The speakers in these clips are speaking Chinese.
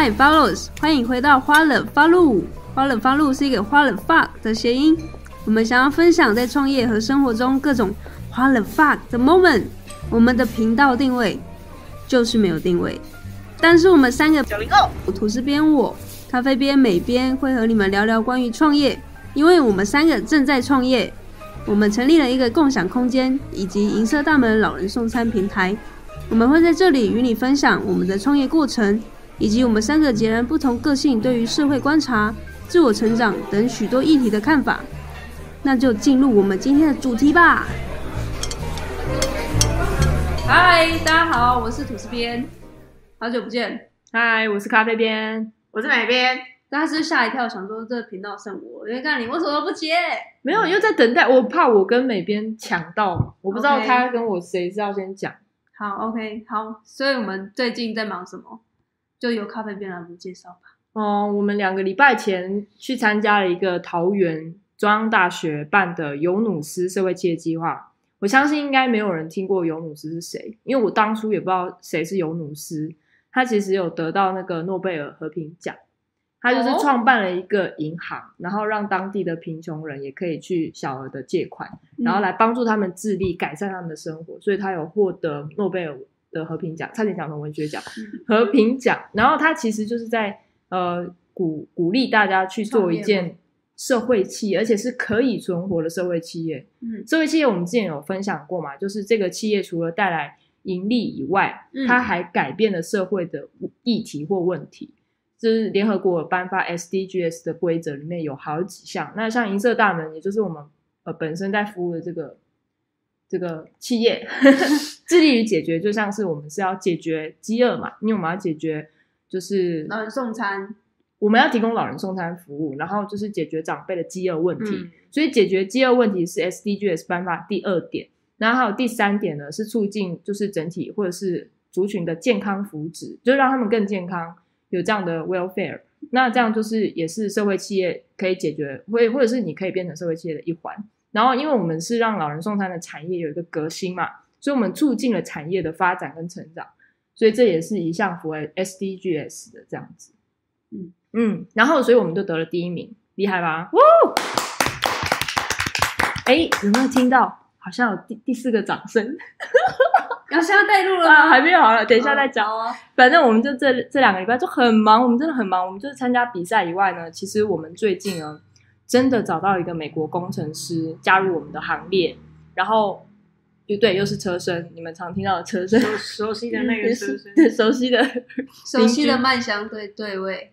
Hi followers，欢迎回到花冷发露。花冷发露是一个花冷 fuck 的谐音。我们想要分享在创业和生活中各种花冷 fuck 的 moment。我们的频道定位就是没有定位，但是我们三个九零后，吐司边我，咖啡边美边会和你们聊聊关于创业，因为我们三个正在创业。我们成立了一个共享空间以及银色大门老人送餐平台。我们会在这里与你分享我们的创业过程，以及我们三个截然不同个性对于社会观察、自我成长等许多议题的看法。那就进入我们今天的主题吧。嗨，大家好，我是吐司边，好久不见。嗨，我是咖啡边，我是美边。大家是吓一跳，想说这频道剩我，因为看你为什么不接？没有，因为在等待，我怕我跟美边抢到，我不知道 OK 他跟我谁是要先讲。好，OK，好。所以我们最近在忙什么？就由咖啡边来介绍吧。嗯，我们两个礼拜前去参加了一个桃园中央大学办的尤努斯社会企业计划。我相信应该没有人听过尤努斯是谁，因为我当初也不知道谁是尤努斯。他其实有得到那个诺贝尔和平奖，他就是哦创办了一个银行，然后让当地的贫穷人也可以去小额的借款，然后来帮助他们自立，改善他们的生活。所以他有获得诺贝尔的和平奖，差点讲成文学奖。嗯 和平奖，然后他其实就是在呃鼓鼓励大家去做一件社会企业，而且是可以存活的社会企业。嗯社会企业我们之前有分享过嘛，就是这个企业除了带来盈利以外，嗯它还改变了社会的议题或问题。就是联合国颁发 SDGs 的规则里面有好几项，那像银色大门，也就是我们呃本身在服务的这个这个企业，致力于解决，就像是我们是要解决饥饿嘛，因为我们要解决就是老人送餐，我们要提供老人送餐服务，然后就是解决长辈的饥饿问题。嗯所以解决饥饿问题是 SDGs 颁发第二点，然后还有第三点呢是促进就是整体或者是族群的健康福祉，就是让他们更健康，有这样的 welfare。那这样就是也是社会企业可以解决，或或者是你可以变成社会企业的一环。然后因为我们是让老人送餐的产业有一个革新嘛，所以我们促进了产业的发展跟成长，所以这也是一项符合 SDGs 的这样子。嗯嗯，然后所以我们就得了第一名，厉害吧？哇！哎，有没有听到？好像有第第四个掌声 要现在带路了啊，吗？还没有好了，等一下再讲。好啊。反正我们就这这两个礼拜就很忙，我们真的很忙。我们就是参加比赛以外呢，其实我们最近呢，真的找到一个美国工程师加入我们的行列，然后就对，又是车身，你们常听到的车身，熟熟悉的那个车身，对，熟悉的，熟悉的麦香对对位。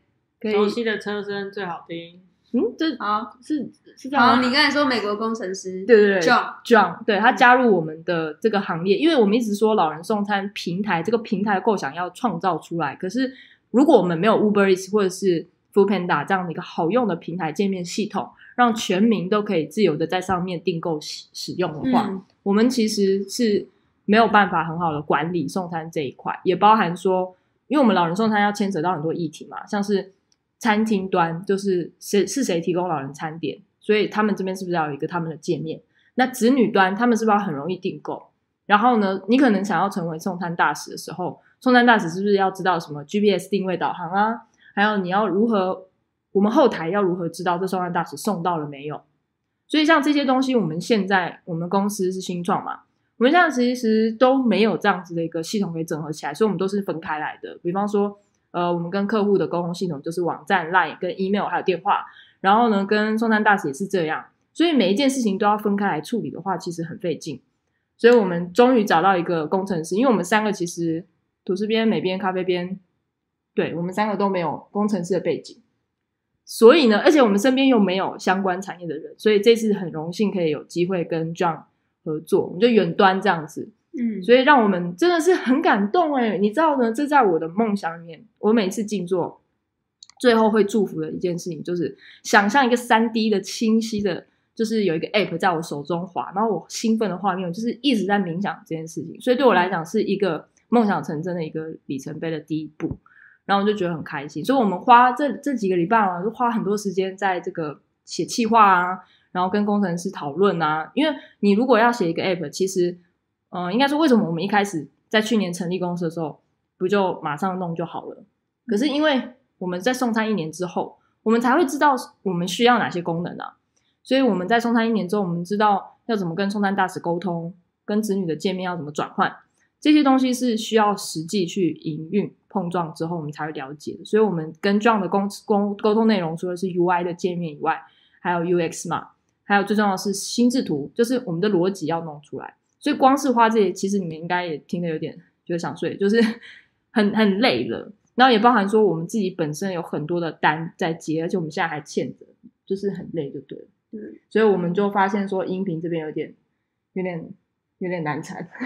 熟悉的车身最好听。嗯，这啊，是是这样好，你刚才说美国工程师，对对对 John，John，对他加入我们的这个行列，因为我们一直说老人送餐平台这个平台构想要创造出来，可是如果我们没有 Uber Eats 或者是 Food Panda 这样的一个好用的平台界面系统，让全民都可以自由的在上面订购使使用的话，嗯我们其实是没有办法很好的管理送餐这一块，也包含说，因为我们老人送餐要牵扯到很多议题嘛，像是餐厅端就是谁是谁提供老人餐点，所以他们这边是不是要有一个他们的界面？那子女端他们是不是要很容易订购？然后呢，你可能想要成为送餐大使的时候，送餐大使是不是要知道什么 GPS 定位导航啊？还有你要如何，我们后台要如何知道这送餐大使送到了没有？所以像这些东西，我们现在我们公司是新创嘛，我们现在其实都没有这样子的一个系统可以整合起来，所以我们都是分开来的。比方说，呃，我们跟客户的沟通系统就是网站、Line、跟 email 还有电话，然后呢，跟送餐大使也是这样，所以每一件事情都要分开来处理的话，其实很费劲。所以我们终于找到一个工程师，因为我们三个其实吐司边、美边、咖啡边，对我们三个都没有工程师的背景。所以呢，而且我们身边又没有相关产业的人，所以这次很荣幸可以有机会跟 John 合作，我们就远端这样子，嗯，所以让我们真的是很感动哎！你知道呢，这在我的梦想里面，我每次静坐，最后会祝福的一件事情，就是想象一个三 D 的清晰的，就是有一个 App 在我手中滑，然后我兴奋的画面，我就是一直在冥想这件事情，所以对我来讲是一个梦想成真的一个里程碑的第一步。然后我就觉得很开心，所以我们花这这几个礼拜啊，就花很多时间在这个写企划啊，然后跟工程师讨论啊。因为你如果要写一个 app，其实，嗯、应该说为什么我们一开始在去年成立公司的时候，不就马上弄就好了？可是因为我们在送餐一年之后，我们才会知道我们需要哪些功能啊。所以我们在送餐一年之后，我们知道要怎么跟送餐大使沟通，跟子女的界面要怎么转换，这些东西是需要实际去营运碰撞之后，我们才会了解的。所以，我们跟 John 的沟沟沟通内容，除了是 UI 的界面以外，还有 UX 嘛，还有最重要的是心智图，就是我们的逻辑要弄出来。所以，光是花这些，其实你们应该也听得有点觉得想睡，就是 很很累了。然后也包含说，我们自己本身有很多的单在接，而且我们现在还欠着，就是很累，就对了。嗯，所以我们就发现说，音频这边有点、有点、有点难缠。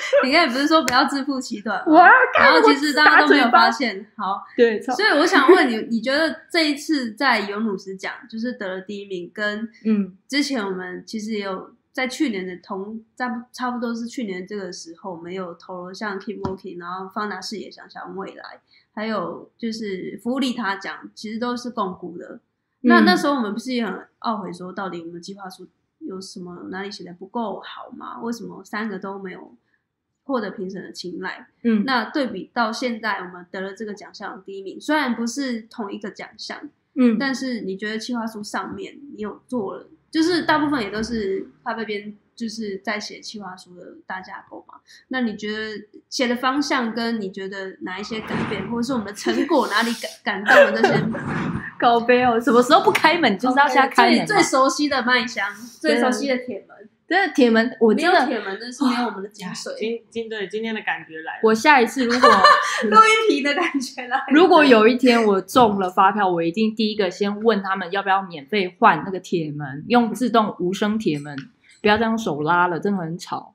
你刚才不是说不要自负其短吗？哇，然后其实大家都没有发现，好，对，所以我想问你，你觉得这一次在尤努斯奖就是得了第一名，跟嗯之前我们其实也有在去年的同差不差不多是去年这个时候，我们有投了像 Keep Working，然后方达视野想想未来，还有就是福利他奖，其实都是共估的。那嗯那时候我们不是也很懊悔，说到底我们计划书有什么哪里写的不够好吗？为什么三个都没有获得评审的青睐？嗯，那对比到现在，我们得了这个奖项的第一名，虽然不是同一个奖项，嗯，但是你觉得企划书上面你有做了，就是大部分也都是他那边就是在写企划书的大架构嘛？那你觉得写的方向跟你觉得哪一些改变，或者是我们的成果哪里感感动了这些？高杯哦，什么时候不开门就是要现在开门嘛。最最熟悉的麦香，最熟悉的铁门，真的铁门，我没有真的，铁门，真是没有我们的精髓。今今对今天的感觉来了，我下一次如果 录音皮的感觉来了。如果有一天我中了发票，我一定第一个先问他们要不要免费换那个铁门，用自动无声铁门，不要再用手拉了，真的很吵，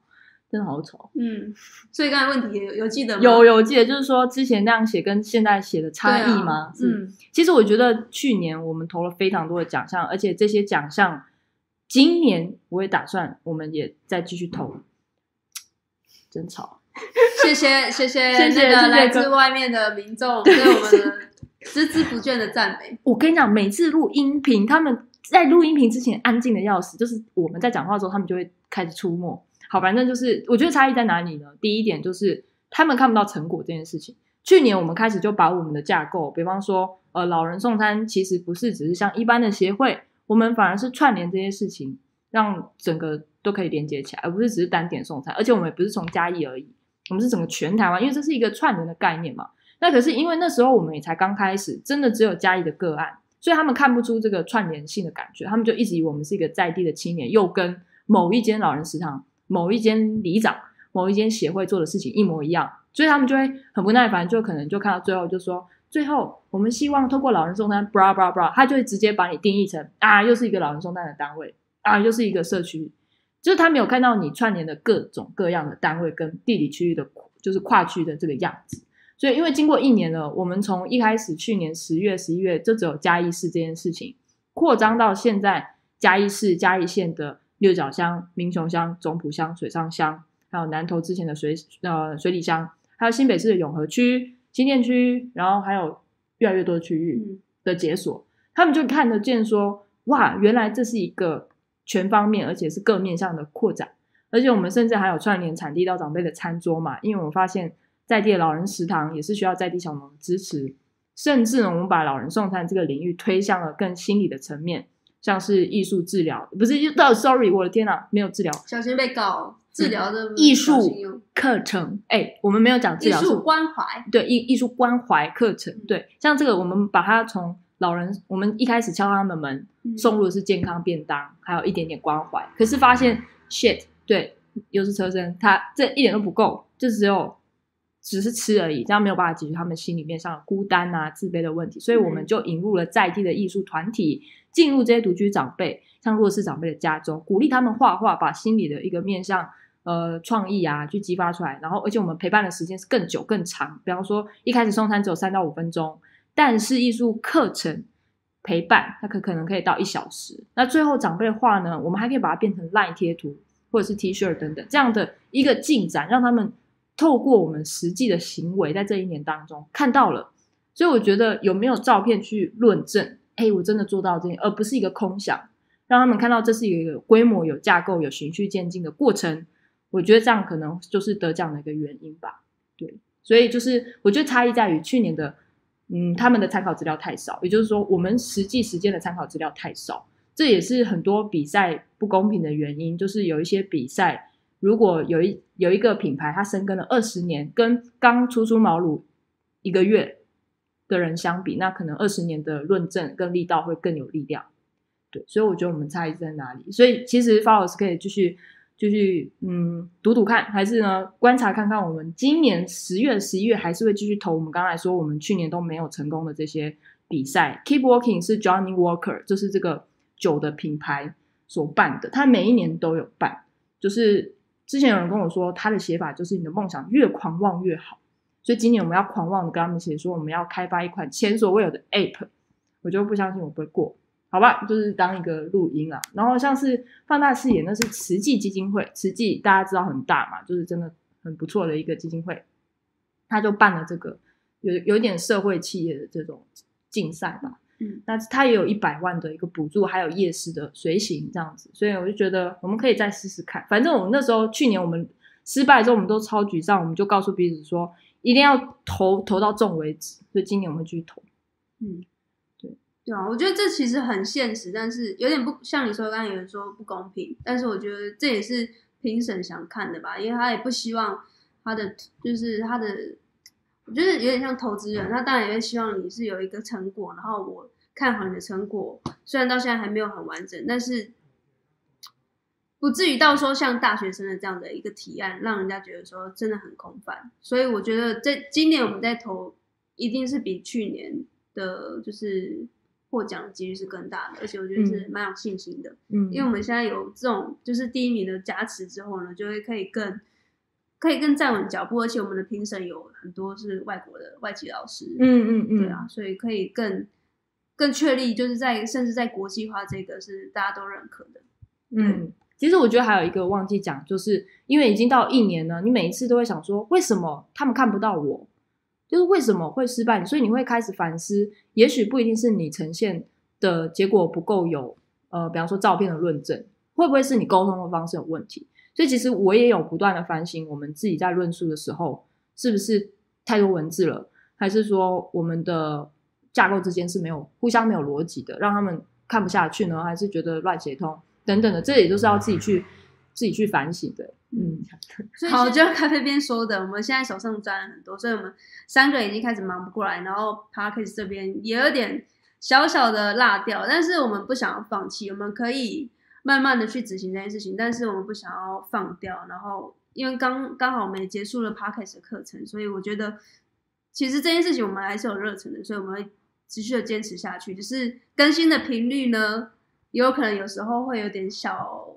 真的好吵。嗯，所以刚才问题有有记得吗？有有我记得就是说之前那样写跟现在写的差异吗？是嗯，其实我觉得去年我们投了非常多的奖项，而且这些奖项今年我也打算，我们也再继续投。真吵！谢谢谢谢谢谢来自外面的民众对我们孜孜不倦的赞美。我跟你讲，每次录音频，他们在录音频之前安静的要死，就是我们在讲话的时候，他们就会开始出没。好，反正就是我觉得差异在哪里呢？第一点就是他们看不到成果这件事情。去年我们开始就把我们的架构，比方说，呃，老人送餐其实不是只是像一般的协会，我们反而是串联这些事情，让整个都可以连接起来，而不是只是单点送餐。而且我们也不是从嘉义而已，我们是整个全台湾，因为这是一个串联的概念嘛。那可是因为那时候我们也才刚开始，真的只有嘉义的个案，所以他们看不出这个串联性的感觉，他们就一直以为我们是一个在地的青年，又跟某一间老人食堂、某一间里长、某一间协会做的事情一模一样，所以他们就会很不耐烦，就可能就看到最后就说，最后我们希望透过老人送餐，bra bra bra，他就会直接把你定义成啊，又是一个老人送餐的单位啊，又是一个社区，就是他没有看到你串联的各种各样的单位跟地理区域的，就是跨区的这个样子。所以，因为经过一年了，我们从一开始去年十月、十一月就只有嘉义市这件事情，扩张到现在嘉义市、嘉义县的六角乡、民雄乡、中埔乡、水上乡，还有南投之前的水呃水里乡，还有新北市的永和区、新店区，然后还有越来越多的区域嗯。的解锁，他们就看得见说，哇，原来这是一个全方面而且是各面向的扩展，而且我们甚至还有串联产地到长辈的餐桌嘛，因为我们发现。在地的老人食堂也是需要在地小农的支持，甚至呢，我们把老人送餐这个领域推向了更心理的层面，像是艺术治疗，不是到 sorry，我的天哪，没有治疗。小心被告治疗的艺术课程，哎，我们没有讲治艺疗，是术关怀，对艺艺术关怀课程，对，像这个我们把它从老人，我们一开始敲他们门，嗯。送入的是健康便当，还有一点点关怀，可是发现 shit，对，又是车身，它这一点都不够，就只有只是吃而已，这样没有办法解决他们心里面上的孤单啊、自卑的问题，所以我们嗯。就引入了在地的艺术团体，进入这些独居长辈，像弱势长辈的家中，鼓励他们画画，把心里的一个面向。呃，创意啊，去激发出来，然后而且我们陪伴的时间是更久更长。比方说，一开始送餐只有三到五分钟，但是艺术课程陪伴，它可可能可以到一小时。那最后长辈画呢，我们还可以把它变成 LINE 贴图或者是 T 恤等等这样的一个进展，让他们透过我们实际的行为，在这一年当中看到了。所以我觉得有没有照片去论证，哎，我真的做到这些，而不是一个空想，让他们看到这是一个规模、有架构、有循序渐进的过程。我觉得这样可能就是得奖的一个原因吧。对，所以就是我觉得差异在于去年的嗯，他们的参考资料太少，也就是说，我们实际时间的参考资料太少，这也是很多比赛不公平的原因。就是有一些比赛，如果有一有一个品牌，它深耕了二十年，跟刚初出茅庐一个月的人相比，那可能二十年的论证跟力道会更有力量。对，所以我觉得我们差异在哪里？所以其实 Follows 可以继续。就去嗯赌赌看，还是呢观察看看，我们今年十月、十一月还是会继续投。我们刚才说，我们去年都没有成功的这些比赛。Keep Walking 是 Johnny Walker，就是这个酒的品牌所办的，他每一年都有办。就是之前有人跟我说，他的写法就是你的梦想越狂妄越好，所以今年我们要狂妄的跟他们写说，我们要开发一款前所未有的 App。我就不相信我不会过。好吧，就是当一个录音啊。然后像是放大视野，那是慈济基金会，慈济大家知道很大嘛，就是真的很不错的一个基金会，他就办了这个有有点社会企业的这种竞赛吧。嗯，那他也有一百万的一个补助，还有夜市的随行这样子，所以我就觉得我们可以再试试看。反正我们那时候去年我们失败之后，我们都超沮丧，我们就告诉彼此说一定要投投到中为止。所以今年我们继续投。嗯。对啊，我觉得这其实很现实，但是有点不像你说刚刚有人说不公平，但是我觉得这也是评审想看的吧，因为他也不希望他的就是他的，我觉得有点像投资人，他当然也会希望你是有一个成果，然后我看好你的成果，虽然到现在还没有很完整，但是不至于到说像大学生的这样的一个提案，让人家觉得说真的很空泛，所以我觉得在今年我们在投，一定是比去年的，就是。获奖的几率是更大的，而且我觉得是蛮有信心的。嗯，因为我们现在有这种就是第一名的加持之后呢，就会可以更可以更站稳脚步，而且我们的评审有很多是外国的外籍老师。嗯嗯嗯，对啊，所以可以更更确立，就是在甚至在国际化这个是大家都认可的。嗯，其实我觉得还有一个忘记讲，就是因为已经到一年了，你每一次都会想说，为什么他们看不到我？就是为什么会失败，所以你会开始反思，也许不一定是你呈现的结果不够有，呃，比方说照片的论证，会不会是你沟通的方式有问题？所以其实我也有不断的反省，我们自己在论述的时候，是不是太多文字了，还是说我们的架构之间是没有互相没有逻辑的，让他们看不下去呢？还是觉得乱写通等等的，这也都是要自己去自己去反省的。嗯，好，就像咖啡边说的，我们现在手上赚了很多，所以我们三个已经开始忙不过来，然后 Parkes 这边也有点小小的落掉，但是我们不想要放弃，我们可以慢慢的去执行这件事情，但是我们不想要放掉，然后因为刚刚好我们也结束了 Parkes 的课程，所以我觉得其实这件事情我们还是有热忱的，所以我们会持续的坚持下去，只是更新的频率呢，也有可能有时候会有点小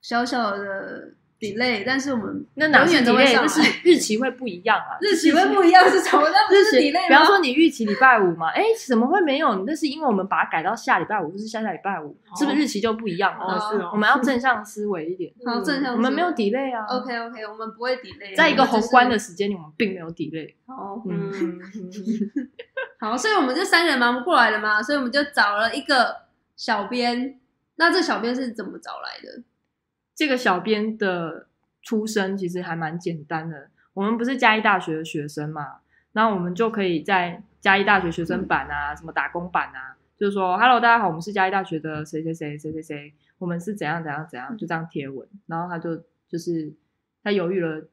小小的。delay，但是我们那永远都会上，就是日期会不一样啊。日期会不一样 是什么？那不是 delay 比方说你预期礼拜五嘛，哎，怎么会没有？那是因为我们把它改到下礼拜五，就是下下礼拜五，是不是日期就不一样了？是哦。我们要正向思维一点。好，正向。我们没有 delay 啊。OK OK，我们不会 delay。在一个宏观的时间里，我们并没有 delay。好，嗯。好，所以我们这三个人忙不过来了嘛，所以我们就找了一个小编。那这小编是怎么找来的？这个小编的。出身其实还蛮简单的，我们不是嘉义大学的学生嘛，然后我们就可以在嘉义大学学生版啊，什么打工版啊，就是说，Hello，大家好，我们是嘉义大学的谁谁谁谁谁谁，我们是怎样怎样怎样，就这样贴文，然后他就就是他犹豫了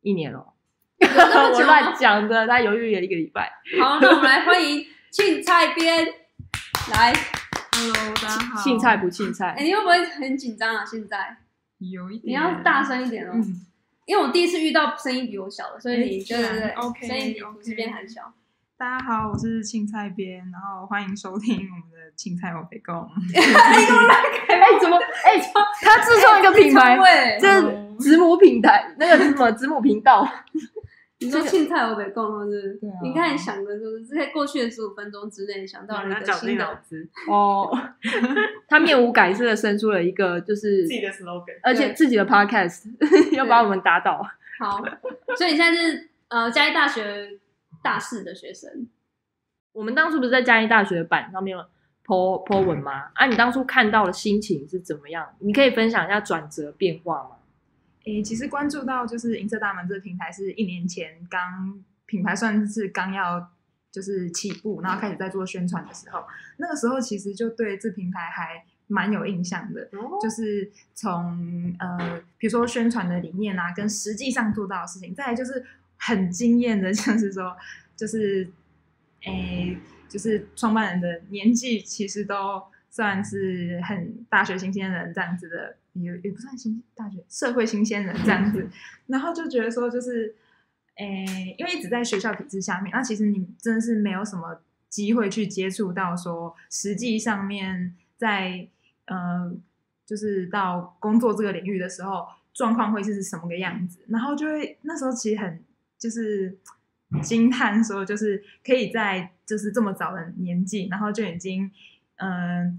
一年哦 我乱讲的，他犹豫了一个礼拜。好，那我们来欢迎庆菜编来，Hello，大家好，庆菜不庆菜？哎，你会不会很紧张啊？现在？有一点，你要大声一点哦，因为我第一次遇到声音比我小的，所以你对对对，OK，声音比这边还小。大家好，我是青菜边，然后欢迎收听我们的青菜我北贡。哎，怎么？哎，他自创一个品牌，这子母平台，那个什么子母频道。你说青菜我得供是？对啊。你看想的就是在过去的十五分钟之内想到了一个新的 哦。他面无改色的生出了一个就是自己的 slogan，而且自己的 podcast 要把我们打倒。好，所以你现在是呃嘉义大学大四的学生。我们当初不是在嘉义大学的版上面 po po 文吗？啊，你当初看到的心情是怎么样？你可以分享一下转折变化吗？诶，其实关注到就是银色大门这个平台是一年前刚品牌算是刚要就是起步，然后开始在做宣传的时候，那个时候其实就对这平台还蛮有印象的，就是从呃，比如说宣传的理念啊，跟实际上做到的事情，再来就是很惊艳的，像是说，就是诶，就是创办人的年纪其实都算是很大学新鲜人这样子的，也也不算新大学社会新鲜人这样子，然后就觉得说就是。诶，因为一直在学校体制下面，那其实你真的是没有什么机会去接触到说实际上面在呃，就是到工作这个领域的时候，状况会是什么个样子。然后就会那时候其实很就是惊叹说，就是可以在就是这么早的年纪，然后就已经嗯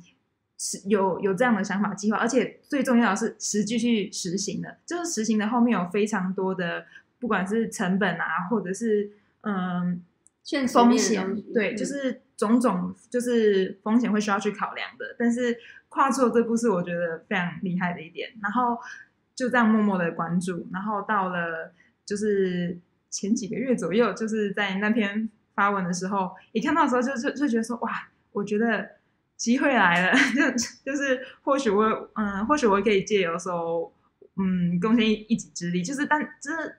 是有有这样的想法计划，而且最重要的是实际去实行的，就是实行的后面有非常多的。不管是成本啊，或者是嗯风险，对，就是种种就是风险会需要去考量的。但是跨出这步是我觉得非常厉害的一点。然后就这样默默的关注，然后到了就是前几个月左右，就是在那篇发文的时候，一看到的时候就就就觉得说哇，我觉得机会来了，就就是或许我嗯，或许我可以借由说嗯贡献一己之力，就是但就是。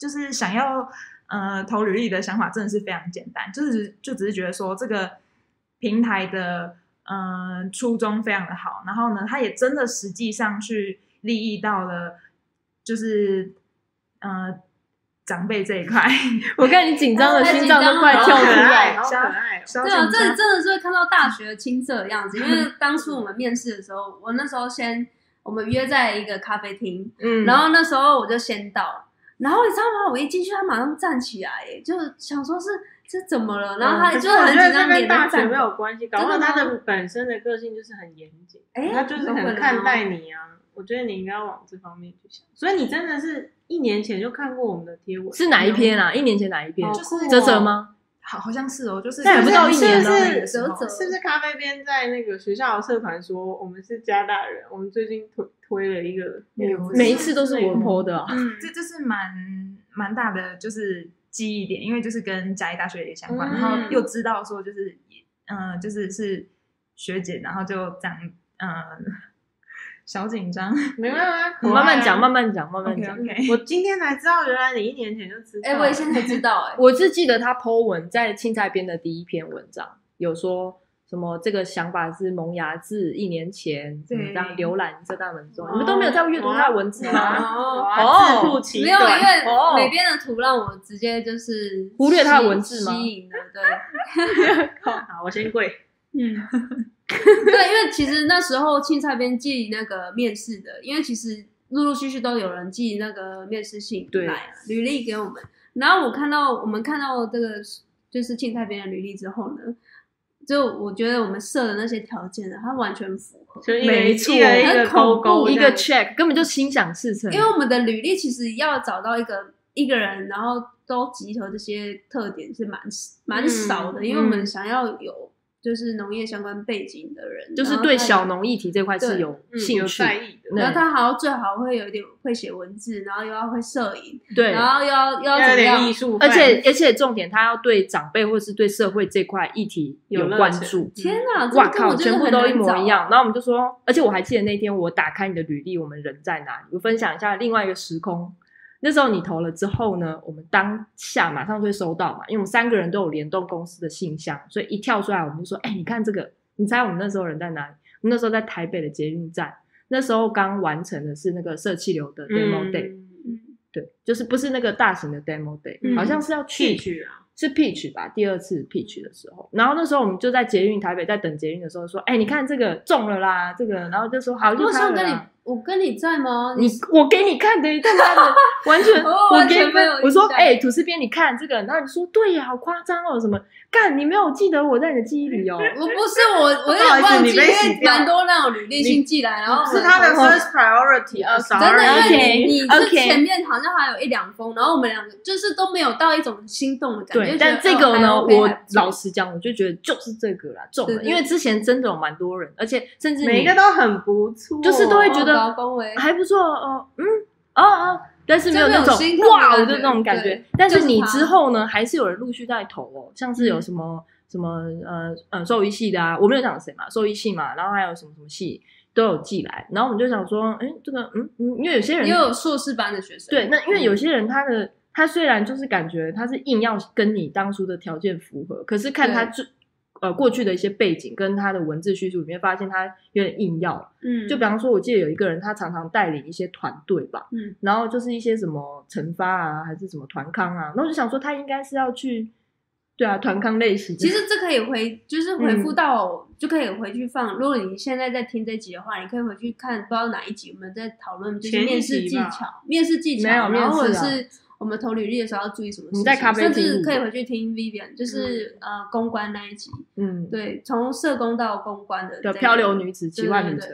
就是想要呃投履历的想法真的是非常简单，就是就只是觉得说这个平台的嗯初衷非常的好，然后呢，他也真的实际上去利益到了就是呃长辈这一块。我看你紧张的心脏都快跳出来，好可爱。对啊，这真的是会看到大学青涩的样子，因为当初我们面试的时候，我那时候先我们约在一个咖啡厅，嗯，然后那时候我就先到。然后你知道吗？我一进去，他马上站起来，就想说是这怎么了？然后他就很紧张，跟大学没有关系，搞不好他的本身的个性就是很严谨，他就是很看待你啊。我觉得你应该要往这方面去想。所以你真的是一年前就看过我们的贴文，是哪一篇啊？一年前哪一篇？就是泽泽吗？好，好像是哦，就是不到一年是是不是咖啡边在那个学校社团说我们是加大人，我们最近推推了一个，每一次都是我泼的，嗯，这这是蛮蛮大的就是记忆点，因为就是跟嘉义大学也相关，然后又知道说就是嗯，就是是学姐，然后就这样嗯。小紧张，没关系，你慢慢讲，慢慢讲，慢慢讲。我今天才知道，原来你一年前就知道。哎，我也现在知道，哎，我是记得他 Po 文在青菜边的第一篇文章，有说什么这个想法是萌芽自一年前，怎么样浏览这大文中，你们都没有在阅读他的文字吗？哦，没有，因为每边的图让我直接就是忽略他的文字吗？吸引的，对。好，我先跪。嗯。对，因为其实那时候青菜边寄那个面试的，因为其实陆陆续续都有人寄那个面试信来履历给我们。然后我看到我们看到这个就是青菜边的履历之后呢，就我觉得我们设的那些条件呢，它完全符合，没错，很恐怖，一个 check 根本就心想事成。因为我们的履历其实要找到一个一个人，然后都集合这些特点是蛮蛮少的，因为我们想要有。就是农业相关背景的人，就是对小农议题这块是有兴趣的。然后他好像最好会有一点会写文字，然后又要会摄影，对，然后又要又要怎么样？而且而且重点，他要对长辈或是对社会这块议题有关注。天哪，哇靠，全部都一模一样。然后我们就说，而且我还记得那天我打开你的履历，我们人在哪里？我分享一下另外一个时空。那时候你投了之后呢，我们当下马上就会收到嘛，因为我们三个人都有联动公司的信箱，所以一跳出来我们就说：“哎，你看这个，你猜我们那时候人在哪里？我们那时候在台北的捷运站，那时候刚完成的是那个社气流的 demo day，对，就是不是那个大型的 demo day，好像是要去去啊。”是 Peach 吧，第二次 Peach 的时候，然后那时候我们就在捷运台北，在等捷运的时候说，哎，你看这个中了啦，这个，然后就说好，就是跟你，我跟你在吗？你我给你看的，他妈的，完全，我给你，我说，哎，吐司边，你看这个，然后你说，对呀，好夸张哦，什么？干，你没有记得我在你的记忆里哦？我不是我，我有忘记，因为蛮多那种履历信寄来，然后是他的 first priority，真的，因为你是前面好像还有一两封，然后我们两个就是都没有到一种心动的感觉。但这个呢，我老实讲，我就觉得就是这个啦，中了，因为之前真的有蛮多人，而且甚至每一个都很不错，就是都会觉得还不错哦，嗯，哦哦。但是没有那种哇，就那种感觉。但是你之后呢，还是有人陆续在投哦，像是有什么什么呃呃兽医系的啊，我没有讲谁嘛，兽医系嘛，然后还有什么什么系都有寄来，然后我们就想说，哎，这个嗯嗯，因为有些人也有硕士班的学生，对，那因为有些人他的他虽然就是感觉他是硬要跟你当初的条件符合，可是看他最。呃，过去的一些背景跟他的文字叙述里面，发现他有点硬要。嗯，就比方说，我记得有一个人，他常常带领一些团队吧。嗯，然后就是一些什么惩罚啊，还是什么团康啊，那我就想说，他应该是要去，对啊，团康类型。其实这可以回，就是回复到，就可以回去放。如果你现在在听这集的话，你可以回去看，不知道哪一集我们在讨论就是面试技巧，面试技巧，然后或者是。我们投履历的时候要注意什么事情？甚至可以回去听 Vivian，就是呃公关那一集。嗯，对，从社工到公关的漂流女子奇幻旅程，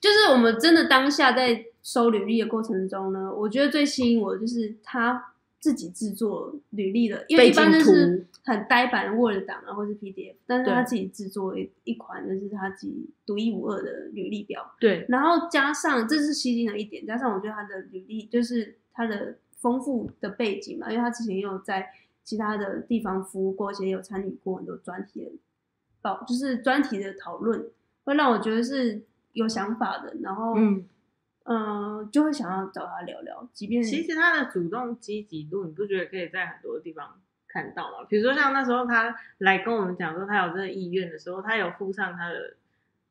就是我们真的当下在收履历的过程中呢，我觉得最吸引我的就是他自己制作履历的，因为一般都是很呆板的 Word 档啊，或是 PDF，但是他自己制作一一款，就是他自己独一无二的履历表。对，然后加上这是吸睛的一点，加上我觉得他的履历就是他的。丰富的背景嘛，因为他之前也有在其他的地方服务过，而且有参与过很多专题的报，就是专题的讨论，会让我觉得是有想法的。然后，嗯，嗯，就会想要找他聊聊。即便其实他的主动积极度，你不觉得可以在很多地方看到吗？比如说像那时候他来跟我们讲说他有这个意愿的时候，他有附上他的。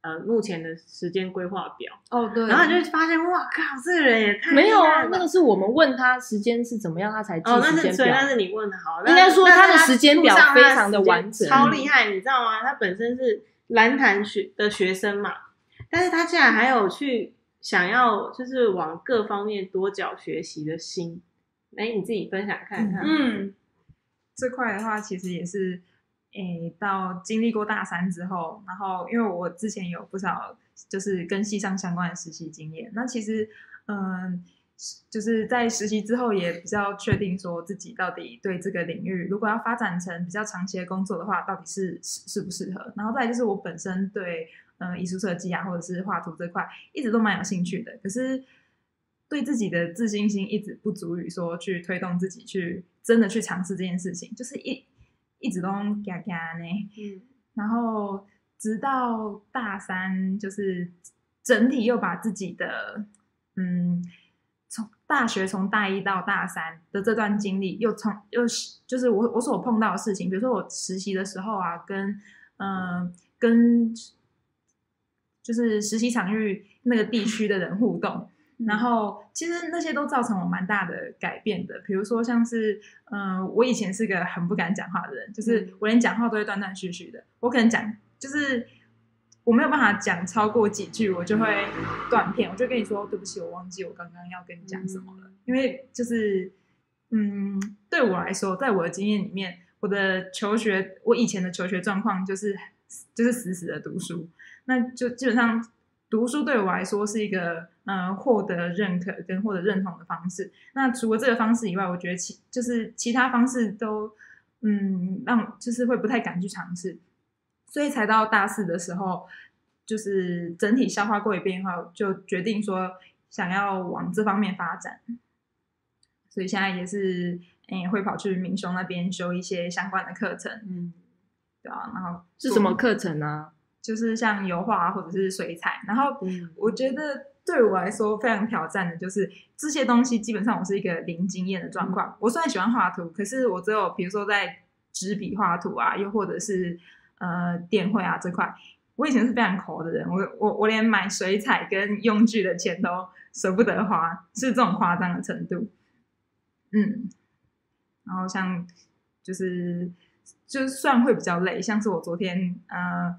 呃，目前的时间规划表哦，对，然后你就发现，哇靠，这个人也太没有啊，那个是我们问他时间是怎么样，他才记哦，那是那是你问好，应该说他的时间表非常的完整，超厉害，你知道吗？他本身是蓝潭学的学生嘛，但是他竟然还有去想要就是往各方面多角学习的心，哎，你自己分享看看，嗯，这块的话其实也是。诶，到经历过大三之后，然后因为我之前有不少就是跟系上相关的实习经验，那其实嗯，就是在实习之后也比较确定说自己到底对这个领域，如果要发展成比较长期的工作的话，到底是适不适合。然后再就是我本身对嗯艺术设计啊，或者是画图这块一直都蛮有兴趣的，可是对自己的自信心一直不足以说去推动自己去真的去尝试这件事情，就是一。一直都嘎嘎呢，嗯，然后直到大三，就是整体又把自己的，嗯，从大学从大一到大三的这段经历，又从又是就是我我所碰到的事情，比如说我实习的时候啊，跟嗯跟就是实习场域那个地区的人互动。然后其实那些都造成我蛮大的改变的，比如说像是，嗯，我以前是个很不敢讲话的人，就是我连讲话都会断断续续的，我可能讲就是我没有办法讲超过几句，我就会断片，我就跟你说对不起，我忘记我刚刚要跟你讲什么了，因为就是，嗯，对我来说，在我的经验里面，我的求学，我以前的求学状况就是就是死死的读书，那就基本上。读书对我来说是一个嗯获得认可跟获得认同的方式。那除了这个方式以外，我觉得其就是其他方式都嗯让就是会不太敢去尝试，所以才到大四的时候，就是整体消化过一遍后，就决定说想要往这方面发展。所以现在也是嗯会跑去明雄那边修一些相关的课程，嗯，对啊，然后是什么课程呢？就是像油画或者是水彩，然后我觉得对我来说非常挑战的，就是这些东西基本上我是一个零经验的状况。我虽然喜欢画图，可是我只有比如说在纸笔画图啊，又或者是呃电绘啊这块，我以前是非常抠的人，我我我连买水彩跟用具的钱都舍不得花，是这种夸张的程度。嗯，然后像就是就算会比较累，像是我昨天呃。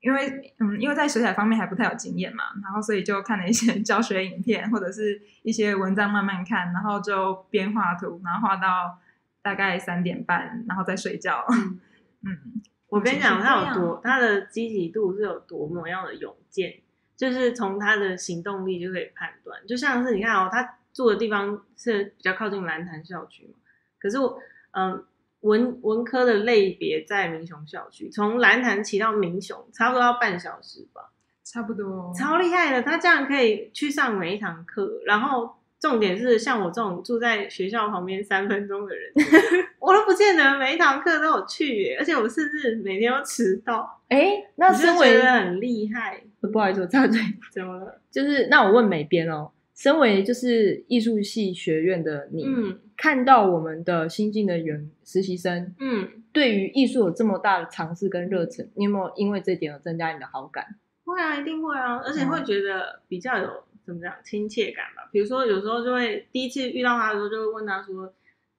因为嗯，因为在水彩方面还不太有经验嘛，然后所以就看了一些 教学影片或者是一些文章慢慢看，然后就边画图，然后画到大概三点半，然后再睡觉。嗯，我跟你讲，他有多他的积极度是有多么样的勇健，就是从他的行动力就可以判断。就像是你看哦，他住的地方是比较靠近蓝潭校区嘛，可是我嗯。文文科的类别在民雄校区，从蓝潭骑到民雄，差不多要半小时吧，差不多，超厉害的。他这样可以去上每一堂课，然后重点是像我这种住在学校旁边三分钟的人，我都不见得每一堂课都有去耶，而且我甚至每天都迟到。哎，那身为觉得很厉害，不好意思，我插嘴，怎么了？就是那我问美编哦，身为就是艺术系学院的你，嗯看到我们的新进的员实习生嗯，对于艺术有这么大的尝试跟热忱，你有没有因为这点而增加你的好感？会啊，一定会啊，而且嗯会觉得比较有怎么讲亲切感吧。比如说有时候就会第一次遇到他的时候，就会问他说。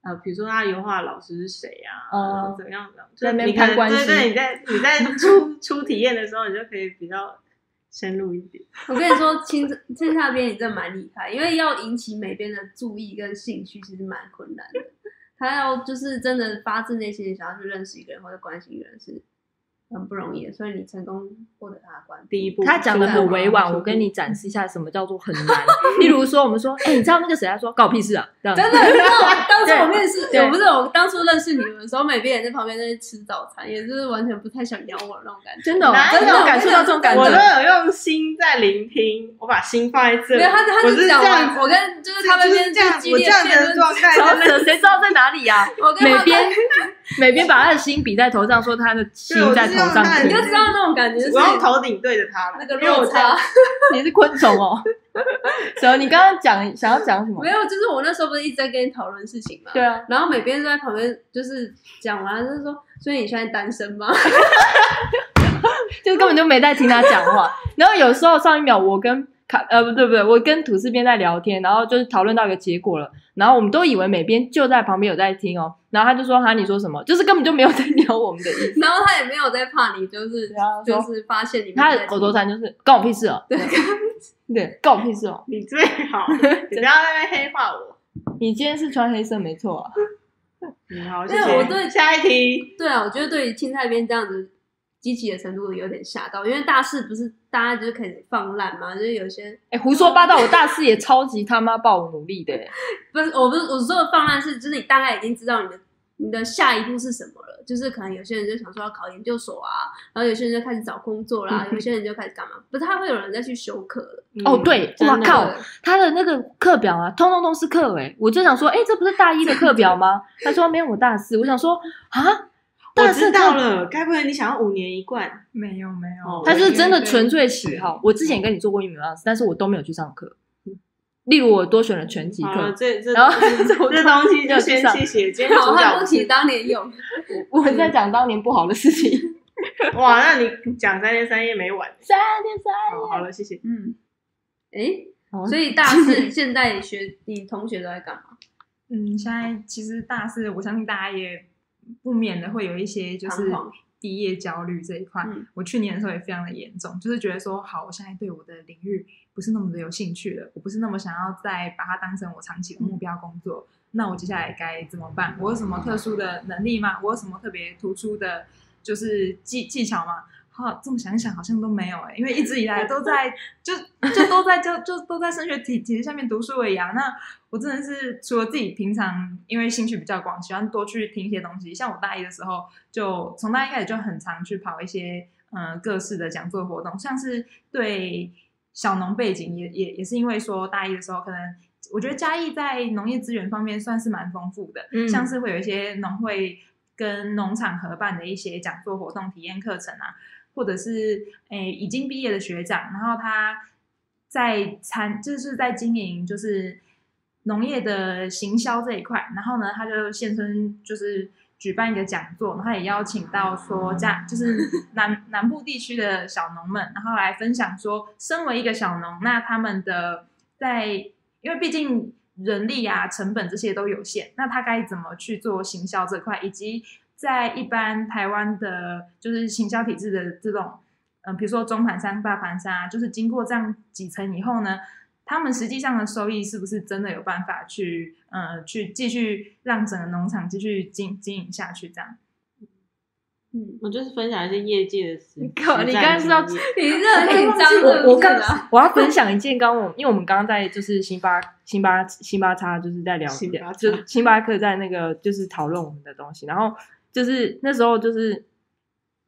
呃，比如说他油画老师是谁啊？哦怎么样怎么样？在那边就是你可能攀关系对对，你在你 在初初体验的时候，你就可以比较深入一点。我跟你说，青青那边你真的蛮厉害，因为要引起每边的注意跟兴趣，其实蛮困难的。他要就是真的发自内心的想要去认识一个人或者关心一个人，是很不容易的。所以你成功获得他的关注，第一步，他讲的很委婉，我跟你展示一下什么叫做很难。例如说，我们说，哎、你知道那个谁？他说，搞屁事啊！这样真的，你知道当初我面试，对我不是我当初认识你们的时候，美编也在旁边在吃早餐，也就是完全不太想鸟我的那种感觉。真的、哦，哪有真的感受到这种感觉我都。有用心在聆听，我把心放在这里。没有他，他是讲完，这样，我跟就是他们就是边这样，激烈我这样辩论的状态，谁知道在哪里呀、我跟他美编，美编把他的心比在头上，说他的心在头上你就知道那种感觉，就是我用头顶对着他，那个因为我落差。你是昆虫哦。什么？你刚刚讲想要讲什么没？有，就是我那时候不是一直在跟你讨论事情嘛。对啊，然后美编就在旁边，就是讲完，就是说，所以你现在单身吗？就是根本就没在听他讲话。然后有时候上一秒我跟卡呃不对不对，我跟吐司边在聊天，然后就是讨论到一个结果了，然后我们都以为美编就在旁边有在听哦，然后他就说哈你说什么，就是根本就没有在聊我们的意思。然后他也没有在怕你，就是就是发现你他的口头禅就是关我屁事哦，对对，关我屁事哦。你最好，你不要在那边黑化我。你今天是穿黑色没错啊，嗯，好，对谢谢。我对下一题，对啊，我觉得对于青菜边这样子激起的程度有点吓到，因为大四不是大家就是开始放烂嘛，就是有些哎胡说八道，我大四也超级他妈爆努力的，不是我不是我说的放烂是，就是你大概已经知道你的你的下一步是什么了，就是可能有些人就想说要考研究所啊，然后有些人就开始找工作啦，有些人就开始干嘛，不太会有人再去修课了。哦对哇靠他的那个课表啊，通通都是课哎，我就想说，哎这不是大一的课表吗？他说没有，我大四，我想说啊，我大四知道了，该不会你想要五年一贯？没有没有哦，他是真的纯粹喜好。我之前跟你做过一米老师，但是我都没有去上课。例如我多选了拳击课，这这然后这东西就先谢谢。今天好主角不汉不提是当年勇，我在讲当年不好的事情。哇，那你讲三天三夜没完。三天三夜，好了，谢谢。嗯，诶，哦所以大四现在学你同学都在干嘛？嗯，现在其实大四，我相信大家也不免的会有一些就是毕业焦虑这一块。嗯我去年的时候也非常的严重，就是觉得说，好，我现在对我的领域不是那么的有兴趣了，我不是那么想要再把它当成我长期的目标工作。那我接下来该怎么办？我有什么特殊的能力吗？我有什么特别突出的，就是技技巧吗？好，这么想一想，好像都没有哎、因为一直以来都在 就就都在就就都在升学体体制下面读书而已啊。那我真的是除了自己平常因为兴趣比较广，喜欢多去听一些东西，像我大一的时候，就从大一开始就很常去跑一些嗯、呃各式的讲座活动，像是对小农背景也也也是因为说大一的时候可能。我觉得嘉义在农业资源方面算是蛮丰富的，嗯像是会有一些农会跟农场合办的一些讲座活动、体验课程啊，或者是诶已经毕业的学长，然后他在参就是在经营就是农业的行销这一块，然后呢，他就现身就是举办一个讲座，然后也邀请到说家就是 南南部地区的小农们，然后来分享说，身为一个小农，那他们的在因为毕竟人力啊、成本这些都有限，那他该怎么去做行销这块，以及在一般台湾的，就是行销体制的这种，嗯、比如说中盘商、大盘商啊，就是经过这样几层以后呢，他们实际上的收益是不是真的有办法去，呃，去继续让整个农场继续经经营下去？这样，嗯，我就是分享一些业界的事。你靠实你刚 刚是要战经验你这很紧张的，我我刚我要分享一件，刚我因为我们刚刚在就是星巴星巴星巴叉就是在聊星巴，叉就星巴克在那个就是讨论我们的东西，然后就是那时候就是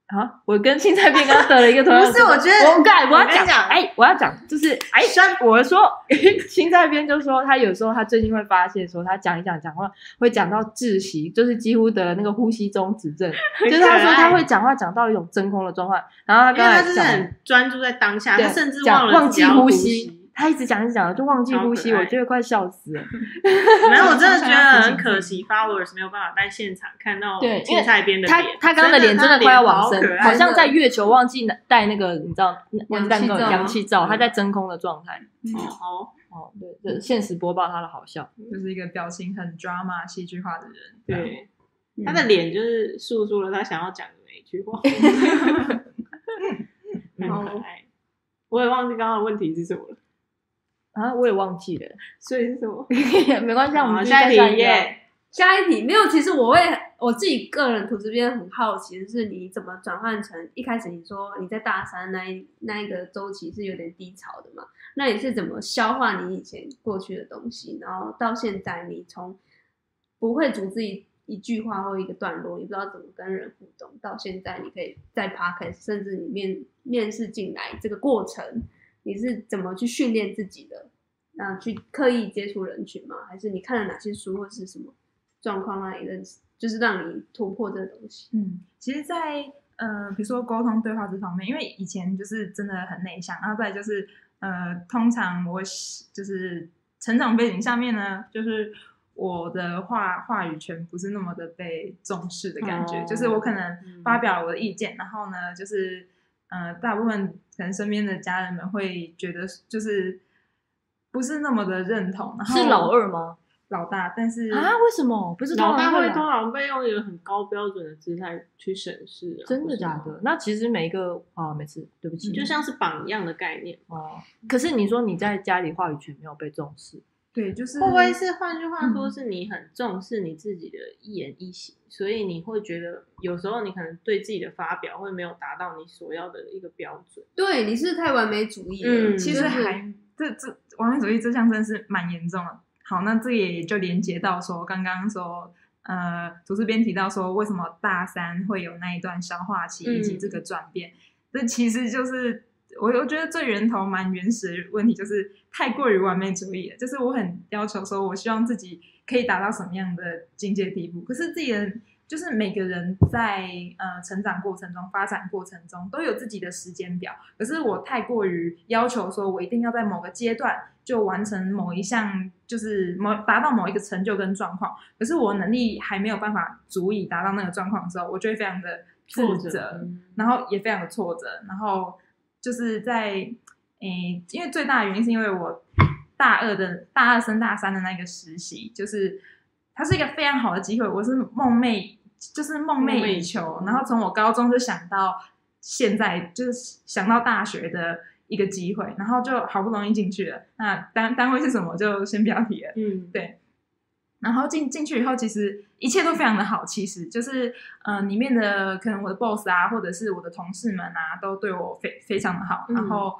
啊，我跟青菜片刚刚得了一个同样的不是我觉得我改我要讲，讲哎，我要讲就是哎，我说 青菜片就说他有时候他最近会发现说他讲一讲讲话会讲到窒息，就是几乎得了那个呼吸中止症，就是他说他会讲话讲到一种真空的状况，然后他因为他就是刚才讲很专注在当下，他甚至忘了忘记呼吸。他一直讲一直讲，就忘记呼吸，我觉得快笑死了。没有，我真的觉得很可惜，followers 没有办法在现场看到对青菜边的他脸。他刚刚的脸真的快要往生好像在月球忘记带那个你知道氧气那个罩氧气罩，他在真空的状态。好好，哦，对，这现实播报他的好笑。就是一个表情很 drama 戏剧化的人。对，嗯他的脸就是诉说了他想要讲的每一句话。很好可爱。我也忘记刚刚的问题是什么了，啊，我也忘记了，所以是什么？没关系，我好们下一题。下一题没有，其实我会我自己个人图这边很好奇就是，你怎么转换成一开始你说你在大三那一那一个周期是有点低潮的嘛？那你是怎么消化你以前过去的东西，然后到现在你从不会组织一一句话或一个段落，你不知道怎么跟人互动，到现在你可以在 podcast 甚至你面面试进来这个过程，你是怎么去训练自己的？那去刻意接触人群吗？还是你看了哪些书或是什么状况让你认识，就是让你突破这个东西？嗯，其实在，呃，比如说沟通对话这方面，因为以前就是真的很内向，然后再就是呃，通常我喜就是成长背景下面呢，就是我的话话语权不是那么的被重视的感觉，哦就是我可能嗯发表我的意见，然后呢，就是呃，大部分可能身边的家人们会觉得就是不是那么的认同，然后是老二吗？老大，但是啊？为什么不是老大会啊通常被用一个很高标准的姿态去审视、啊，真的假的？？那其实每一个啊，每次，对不起，就像是榜样的概念，哦。可是你说你在家里话语权没有被重视，对，就是会不会是换句话说，嗯是你很重视你自己的一言一行，所以你会觉得有时候你可能对自己的发表会没有达到你所要的一个标准。对，你是太完美主义了。嗯其实就是还这这完美主义这项真是蛮严重的。好，那这也就连接到说刚刚说，呃，主持编提到说为什么大三会有那一段消化期以及这个转变，这其实就是我我觉得最源头蛮原始的问题，就是太过于完美主义了。就是我很要求说，我希望自己可以达到什么样的境界地步，可是自己的就是每个人在呃成长过程中、发展过程中都有自己的时间表。可是我太过于要求说，我一定要在某个阶段就完成某一项，就是某达到某一个成就跟状况。可是我能力还没有办法足以达到那个状况的时候，我就会非常的自挫责，折嗯然后也非常的挫折，然后就是在诶，因为最大的原因是因为我大二的大二升大三的那个实习，就是它是一个非常好的机会，我是梦寐，就是梦寐以求，然后从我高中就想到现在，就是想到大学的一个机会，然后就好不容易进去了。那单单位是什么就先不要提了。嗯，对，然后进进去以后，其实一切都非常的好。其实就是，呃，里面的可能我的 boss 啊，或者是我的同事们啊，都对我非非常的好，嗯然后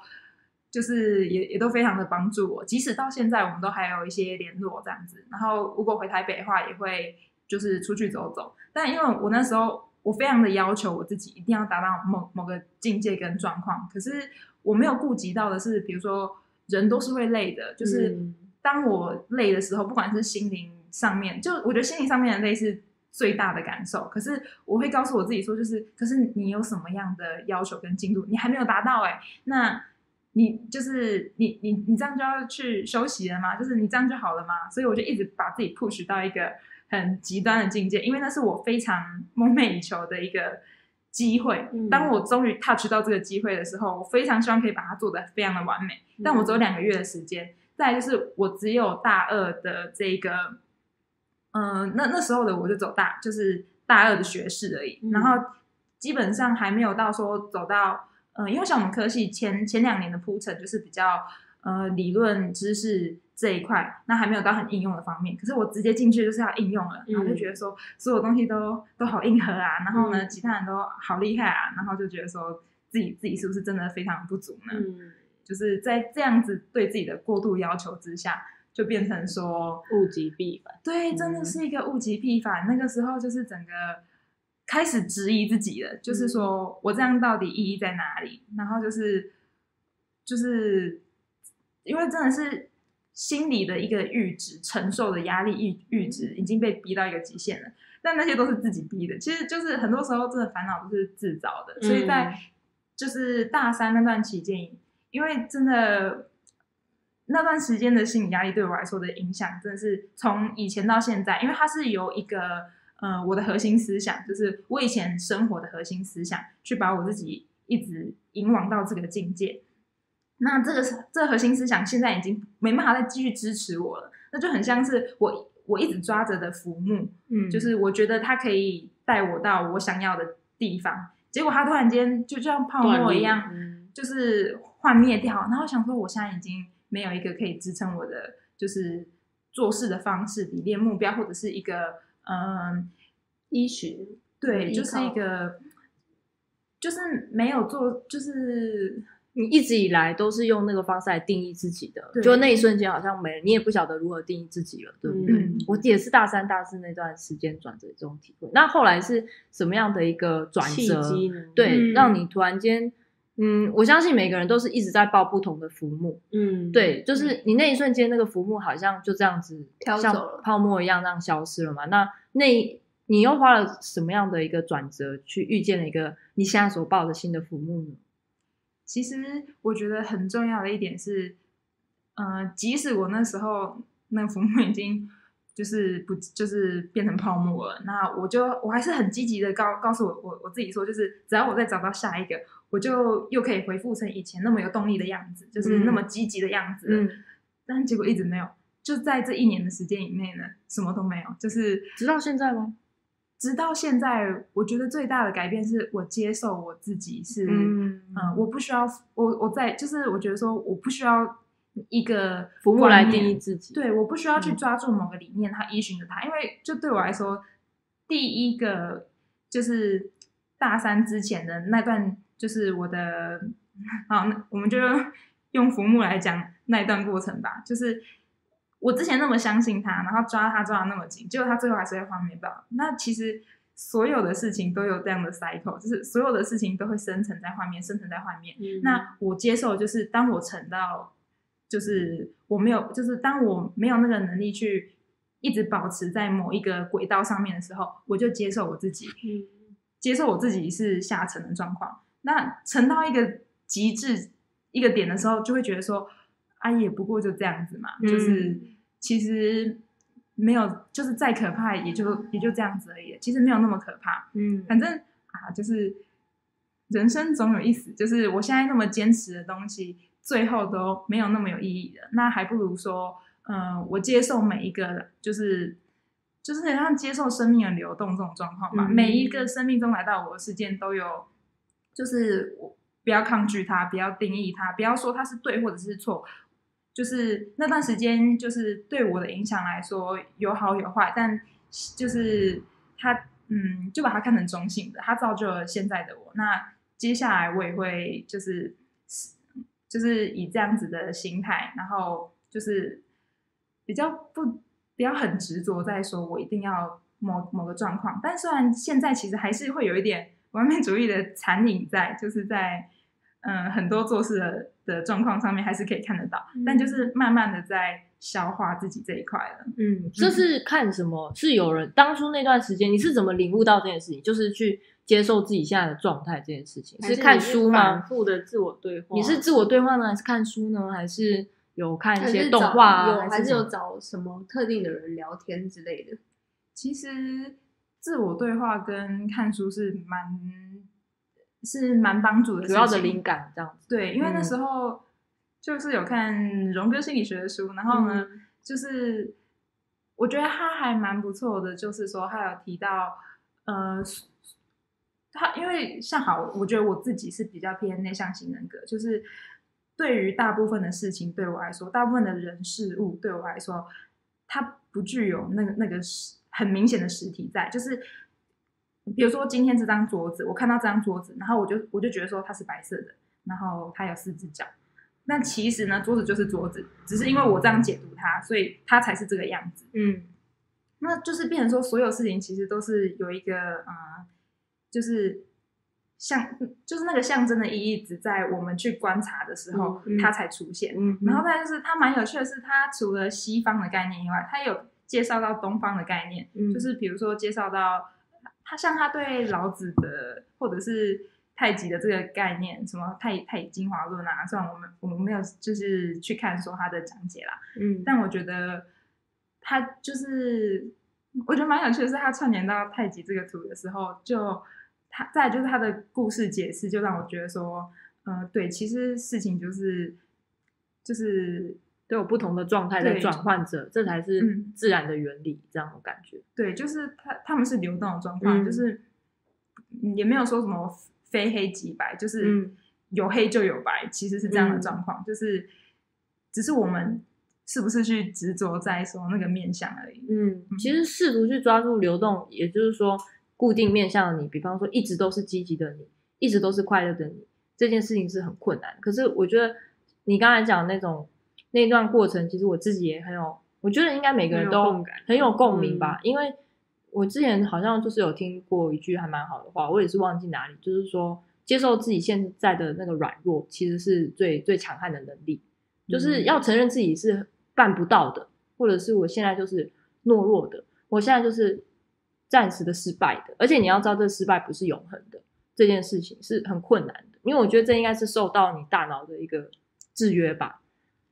就是也也都非常的帮助我。即使到现在，我们都还有一些联络这样子。然后如果回台北的话，也会就是出去走走。但因为我那时候我非常的要求我自己一定要达到某某个境界跟状况，可是我没有顾及到的是，比如说人都是会累的，就是。嗯当我累的时候，不管是心灵上面，就我觉得心理上面的累是最大的感受。可是我会告诉我自己说，就是，可是你有什么样的要求跟进度，你还没有达到哎、那你就是你你你这样就要去休息了吗？就是你这样就好了吗？所以我就一直把自己 push 到一个很极端的境界，因为那是我非常梦寐以求的一个机会。嗯当我终于 touch 到这个机会的时候，我非常希望可以把它做得非常的完美。但我只有两个月的时间。再来就是我只有大二的这个，嗯、那那时候的我就走大，就是大二的学士而已，嗯然后基本上还没有到说走到，嗯、因为像我们科系前前两年的铺陈就是比较呃理论知识这一块，那还没有到很应用的方面。可是我直接进去就是要应用了，然后就觉得说所有东西都都好硬核啊，然后呢，嗯其他人都好厉害啊，然后就觉得说自己自己是不是真的非常不足呢？嗯，就是在这样子对自己的过度要求之下，就变成说，物极必反。对，真的是一个物极必反。那个时候就是整个开始质疑自己了，就是说我这样到底意义在哪里？然后就是就是因为真的是心理的一个阈值，承受的压力阈阈值已经被逼到一个极限了。但那些都是自己逼的，其实就是很多时候真的烦恼都是自找的。所以在就是大三那段期间，因为真的那段时间的心理压力对我来说的影响，真的是从以前到现在，因为它是由一个呃我的核心思想，就是我以前生活的核心思想，去把我自己一直引往到这个境界。那这个这个核心思想现在已经没办法再继续支持我了，那就很像是我。我一直抓着的浮木，嗯，就是我觉得它可以带我到我想要的地方，结果它突然间就像泡沫一样，就是幻灭掉。然后想说，我现在已经没有一个可以支撑我的，就是做事的方式、理念、目标，或者是一个嗯依循，对，就是一个，就是没有做，就是。你一直以来都是用那个方式来定义自己的，就那一瞬间好像没了，你也不晓得如何定义自己了，对不对？我也是大三、大四那段时间转折这种体会。那后来是什么样的一个转折？对，让你突然间，嗯，我相信每个人都是一直在抱不同的浮木，嗯，对，就是你那一瞬间那个浮木好像就这样子飘走了，泡沫一样这样消失了嘛？那那你又花了什么样的一个转折去遇见了一个你现在所抱的新的浮木呢？其实我觉得很重要的一点是，呃，即使我那时候那浮木已经就是不就是变成泡沫了，那我就我还是很积极的告告诉我我我自己说，就是只要我再找到下一个，我就又可以恢复成以前那么有动力的样子，就是那么积极的样子。嗯，但结果一直没有，就在这一年的时间以内呢，什么都没有，就是直到现在吗？直到现在，我觉得最大的改变是我接受我自己是，嗯，我不需要我我在就是我觉得说我不需要一个服务来定义自己，对，我不需要去抓住某个理念，它依循着它，因为就对我来说，第一个就是大三之前的那段，就是我的，好，那我们就用浮木来讲那一段过程吧，就是。我之前那么相信他，然后抓他抓的那么紧，结果他最后还是会幻灭掉。那其实所有的事情都有这样的 cycle，就是所有的事情都会生成在画面，生成在画面。嗯。那我接受，就是当我沉到，就是我没有，就是当我没有那个能力去一直保持在某一个轨道上面的时候，我就接受我自己，接受我自己是下沉的状况。那沉到一个极致一个点的时候，就会觉得说，啊，也不过就这样子嘛，就是。其实没有，就是再可怕，也就也就这样子而已。其实没有那么可怕。嗯，反正啊，就是人生总有一死。就是我现在那么坚持的东西，最后都没有那么有意义的。那还不如说，嗯，我接受每一个，就是就是很像接受生命的流动这种状况吧。每一个生命中来到我的世界都有，就是我不要抗拒它，不要定义它，不要说它是对或者是错。就是那段时间，就是对我的影响来说有好有坏，但就是他，嗯，就把它看成中性的，它造就了现在的我。那接下来我也会就是，就是以这样子的心态，然后就是比较不不要很执着在说我一定要某某个状况。但虽然现在其实还是会有一点完美主义的残影在，就是在。嗯，很多做事的的状况上面还是可以看得到，但就是慢慢的在消化自己这一块了。嗯，这是看什么？是有人当初那段时间你是怎么领悟到这件事情？就是去接受自己现在的状态这件事情，是看书吗？反复的自我对话。你是自我对话呢，还是看书呢？还是有看一些动画？啊还是有找什么特定的人聊天之类的？其实自我对话跟看书是蛮。是蛮帮助的，主要的灵感这样子。对，因为那时候就是有看荣哥心理学的书，然后呢，就是我觉得他还蛮不错的，就是说他有提到，呃，他因为像好，我觉得我自己是比较偏内向型人格，就是对于大部分的事情对我来说，大部分的人事物对我来说，它不具有那个那个实很明显的实体在，就是。比如说今天这张桌子，我看到这张桌子，然后我就我就觉得说它是白色的，然后它有四只脚。那其实呢，桌子就是桌子，只是因为我这样解读它，所以它才是这个样子。嗯，那就是变成说所有事情其实都是有一个呃就是象，就是那个象征的意义，只在我们去观察的时候，它才出现。嗯然后再就是它蛮有趣的是，它除了西方的概念以外，它有介绍到东方的概念，嗯。就是比如说介绍到他像他对老子的或者是太极的这个概念，什么太太乙精华论啊，虽然我们我们没有就是去看说他的讲解啦，嗯。但我觉得他就是我觉得蛮有趣的是，他串联到太极这个图的时候，就他再就是他的故事解释，就让我觉得说，呃，对，其实事情就是就是都有不同的状态在转换着，这才是嗯自然的原理，这样的感觉。对，就是他他们是流动的状况，嗯就是嗯也没有说什么非黑即白，就是嗯有黑就有白，其实是这样的状况，就是只是我们是不是去执着在说那个面相而已。嗯，其实试图去抓住流动，也就是说固定面向的你，比方说一直都是积极的你，一直都是快乐的你，这件事情是很困难。可是我觉得你刚才讲的那种那段过程，其实我自己也很有，我觉得应该每个人都很有共鸣吧，因为我之前好像就是有听过一句还蛮好的话，我也是忘记哪里，就是说接受自己现在的那个软弱，其实是最最强悍的能力，就是要承认自己是办不到的，或者是我现在就是懦弱的，我现在就是暂时的失败的，而且你要知道，这失败不是永恒的，这件事情是很困难的，因为我觉得这应该是受到你大脑的一个制约吧。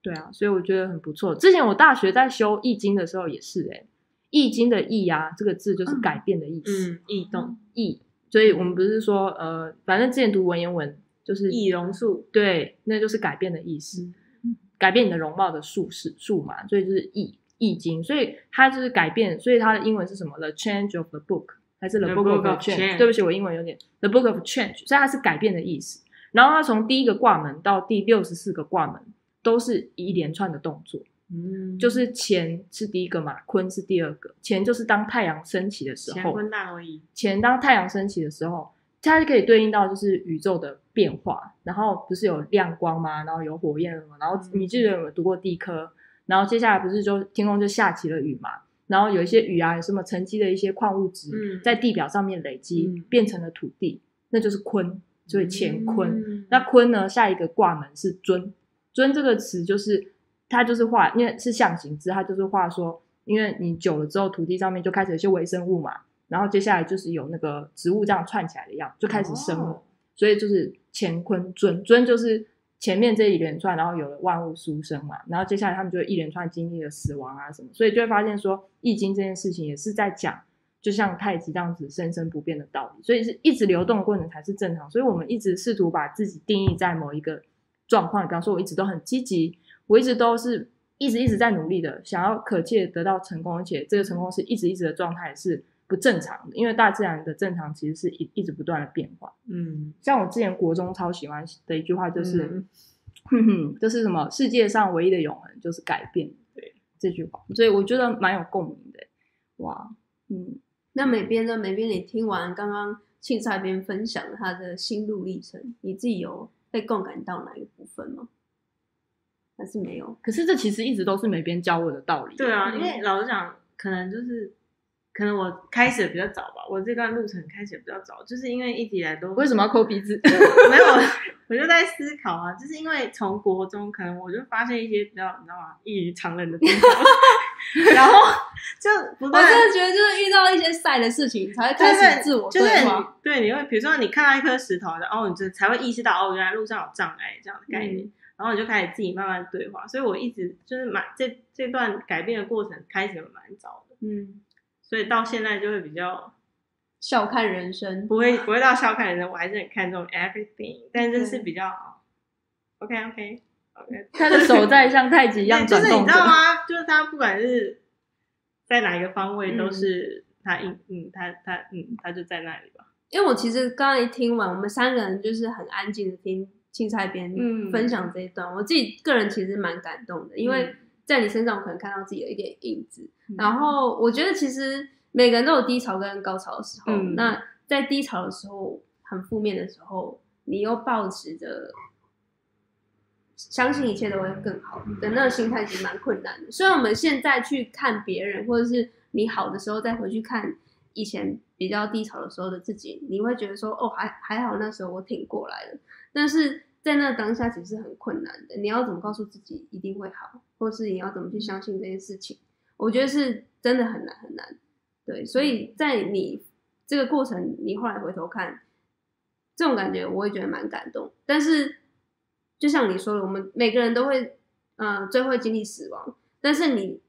对啊，所以我觉得很不错。之前我大学在修《易经》的时候也是、欸，易经》的“易”啊，这个字就是改变的意思，嗯，异动，易。所以我们不是说，呃，反正之前读文言文就是易容术，对，那就是改变的意思，嗯改变你的容貌的术士术嘛，所以就是易易经，所以它就是改变，所以它的英文是什么？The change of the book 还是 The book of change？change 对不起，我英文有点 The book of change，所以它是改变的意思。然后它从第一个卦门到第六十四个卦门都是一连串的动作，嗯就是乾是第一个嘛，坤是第二个，乾就是当太阳升起的时候，乾坤大挪移，乾当太阳升起的时候，它就可以对应到就是宇宙的变化。然后不是有亮光吗？然后有火焰了吗？然后嗯你记得有没有读过地科？然后接下来不是就天空就下起了雨嘛？然后有一些雨啊，有什么沉积的一些矿物质、嗯在地表上面累积，嗯变成了土地，那就是坤，所以乾坤。嗯那坤呢，下一个卦门是尊，尊这个词就是它就是画，因为是象形字，它就是画说，因为你久了之后，土地上面就开始有些微生物嘛，然后接下来就是有那个植物这样串起来的样，就开始生了，哦所以就是乾坤尊，尊就是前面这一连串，然后有了万物苏生嘛，然后接下来他们就一连串经历了死亡啊什么，所以就会发现说，《易经》这件事情也是在讲。就像太极这样子生生不变的道理，所以是一直流动的过程才是正常。所以我们一直试图把自己定义在某一个状况，比方说，我一直都很积极，我一直都是一直一直在努力的，想要可切得到成功，而且这个成功是一直一直的状态是不正常的，因为大自然的正常其实是一一直不断的变化。嗯，像我之前国中超喜欢的一句话就是，嗯哼哼，就是什么世界上唯一的永恒就是改变。对这句话，所以我觉得蛮有共鸣的。哇，嗯。那美编呢？美编，你听完刚刚庆菜编分享他的心路历程，你自己有被共感到哪一个部分吗？还是没有？可是这其实一直都是美编教我的道理。对啊，嗯因为老实讲，可能就是。可能我开始的比较早吧，我这段路程开始的比较早，就是因为一直以来都为什么要抠鼻子？没有，我就在思考啊，就是因为从国中，可能我就发现一些比较你知道吗，异于常人的地方，然后就不我真的觉得，就是遇到一些晒的事情，才会开始自我就是你对话。对，你会比如说你看到一颗石头，然后你就才会意识到哦，原来路上有障碍这样的概念，嗯然后你就开始自己慢慢对话。所以我一直就是蛮这这段改变的过程开始蛮早的，嗯，所以到现在就会比较笑看人生。不会不会到笑看人生，我还是很看重 everything，但这是比较 OK OK。他的手在像太极一样就是你转动着。知道吗？就是他不管是在哪一个方位，嗯都是他嗯嗯，他他嗯，他就在那里吧。因为我其实刚才听完，我们三个人就是很安静的听青菜编嗯分享这一段，我自己个人其实蛮感动的，因为在你身上我可能看到自己有一点影子。嗯然后我觉得其实每个人都有低潮跟高潮的时候，嗯那在低潮的时候很负面的时候，你又保持着相信一切都会更好的那个心态，其实蛮困难的。虽然我们现在去看别人，或者是你好的时候再回去看以前比较低潮的时候的自己，你会觉得说，哦，还还好，那时候我挺过来了。但是在那当下其实很困难的，你要怎么告诉自己一定会好，或是你要怎么去相信这件事情？我觉得是真的很难很难。对，所以在你这个过程，你后来回头看，这种感觉我也觉得蛮感动。但是就像你说的，我们每个人都会，嗯，最后经历死亡。但是你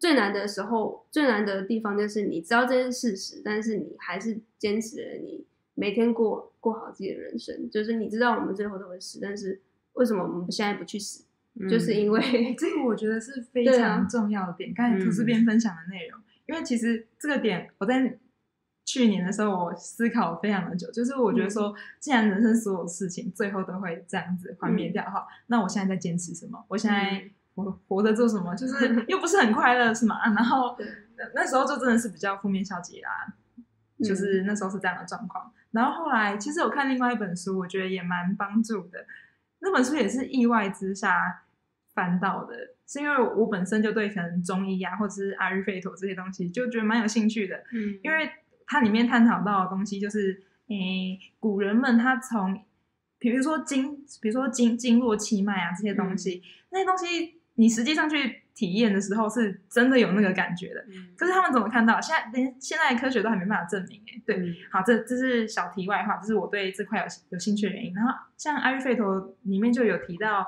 最难的时候，最难的地方就是你知道这是事实，但是你还是坚持了你每天过过好自己的人生。就是你知道我们最后都会死，但是为什么我们现在不去死？就是因为这个我觉得是非常重要的点。刚才图这边分享的内容，因为其实这个点我在去年的时候我思考非常的久，就是我觉得说，既然人生所有事情最后都会这样子幻灭掉的话，那我现在在坚持什么？我现在。我活着做什么？就是 又不是很快乐，是吗？然后那时候就真的是比较负面消极啦，就是那时候是这样的状况。然后后来其实我看另外一本书，我觉得也蛮帮助的。那本书也是意外之下翻到的，是因为我本身就对可能中医啊，或者是阿育吠陀这些东西就觉得蛮有兴趣的。嗯，因为它里面探讨到的东西就是，诶，古人们他从比如说经，比如说经经络气脉啊这些东西，那些东西。你实际上去体验的时候，是真的有那个感觉的。可是他们怎么看到？现在连现在科学都还没办法证明。哎，对，好，这这是小题外话，这是我对这块有有兴趣的原因。然后像阿育吠陀里面就有提到，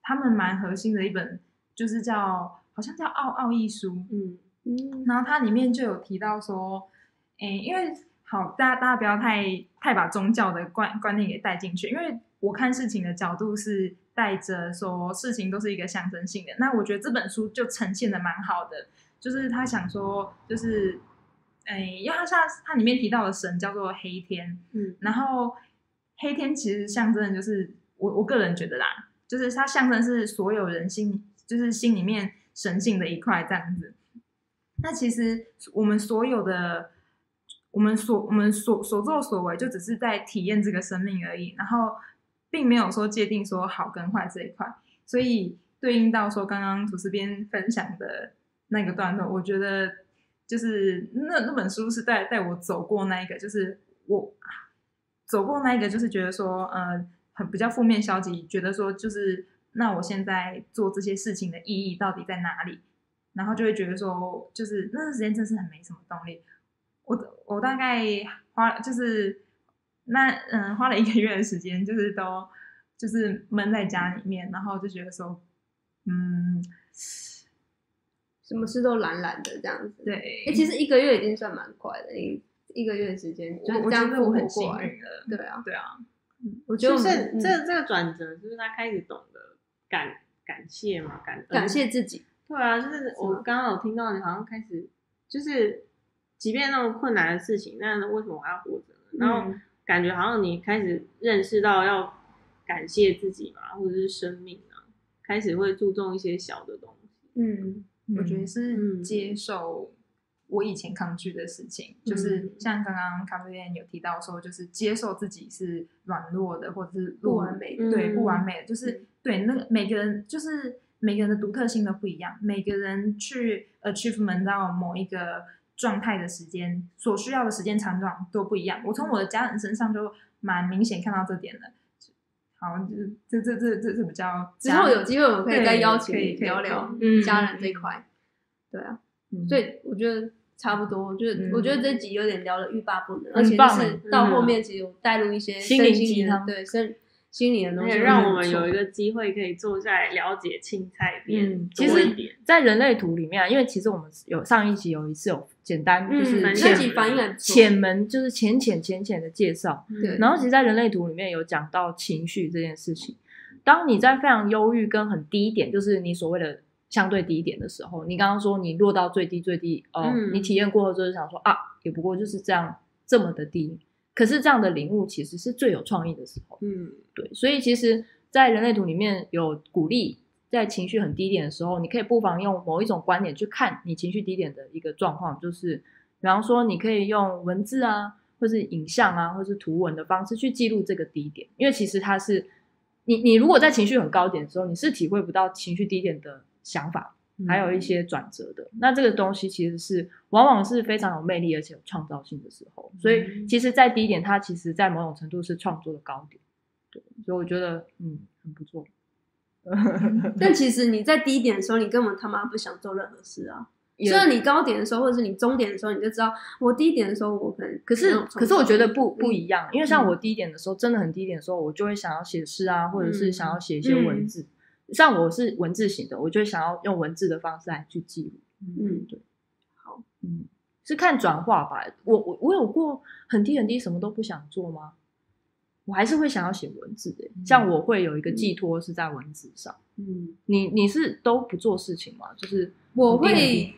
他们蛮核心的一本，就是叫好像叫奥奥义书。嗯嗯，然后它里面就有提到说，哎，因为好，大家大家不要太太把宗教的观观念给带进去，因为我看事情的角度是。带着说事情都是一个象征性的，那我觉得这本书就呈现的蛮好的，就是他想说，就是，哎，因为他像他里面提到的神叫做黑天，嗯，然后黑天其实象征的就是我我个人觉得啦，就是它象征是所有人心，就是心里面神性的一块这样子。那其实我们所有的，我们所我们所所作所为，就只是在体验这个生命而已，然后。并没有说界定说好跟坏这一块，所以对应到说刚刚主持边分享的那个段落，我觉得就是那那本书是带带我走过那一个，就是我走过那一个，就是觉得说呃很比较负面消极，觉得说就是那我现在做这些事情的意义到底在哪里？然后就会觉得说就是那段时间真是很没什么动力。我我大概花就是。那嗯，花了一个月的时间，就是都就是闷在家里面，然后就觉得说，嗯，什么事都懒懒的这样子。对，哎，其实一个月已经算蛮快的，一一个月的时间，就这样我很幸运了。对啊，对啊，我觉得是这这个转折，就是他开始懂得感感谢嘛，感感谢自己。对啊，就是我刚刚有听到你好像开始，就是即便那么困难的事情，那为什么我要活着？然后。感觉好像你开始认识到要感谢自己嘛，或者是生命啊，开始会注重一些小的东西。嗯，我觉得是接受我以前抗拒的事情，就是像刚刚咖啡店有提到说，就是接受自己是软弱的，或者是不完美，对，不完美的，就是对那个每个人，就是每个人的独特性都不一样，每个人去 achievement 到某一个。状态的时间所需要的时间长短都不一样。我从我的家人身上就蛮明显看到这点的。好，这这这这这比较之后有机会我们可以再邀请你聊聊家人这一块。对啊，所以我觉得差不多，就是我觉得这集有点聊的欲罢不能，而且是到后面其实有带入一些心灵鸡汤，对，生。心里的东西，让我们有一个机会可以坐下来了解青菜嗯，其实，在人类图里面，因为其实我们有上一集有一次有简单就是浅浅门就是浅浅浅浅的介绍。对，然后其实，在人类图里面有讲到情绪这件事情。当你在非常忧郁跟很低点，就是你所谓的相对低点的时候，你刚刚说你落到最低最低哦，你体验过后就是想说啊，也不过就是这样这么的低。可是这样的领悟其实是最有创意的时候，嗯，对，所以其实，在人类图里面有鼓励，在情绪很低点的时候，你可以不妨用某一种观点去看你情绪低点的一个状况，就是比方说，你可以用文字啊，或是影像啊，或是图文的方式去记录这个低点，因为其实它是你你如果在情绪很高点的时候，你是体会不到情绪低点的想法，还有一些转折的。那这个东西其实是往往是非常有魅力而且有创造性的时候。所以其实，在低点，它其实在某种程度是创作的高点。对，所以我觉得嗯很不错。但其实你在低点的时候，你根本他妈不想做任何事啊。虽然你高点的时候，或者是你中点的时候，你就知道我低点的时候，我可能可是可是我觉得不不一样，因为像我低点的时候，真的很低点的时候，我就会想要写诗啊，或者是想要写一些文字。像我是文字型的，我就想要用文字的方式来去记录。嗯，对，好，嗯，是看转化吧。我我我有过很低很低，什么都不想做吗？我还是会想要写文字的。像我会有一个寄托是在文字上。嗯，你你是都不做事情吗？就是我会。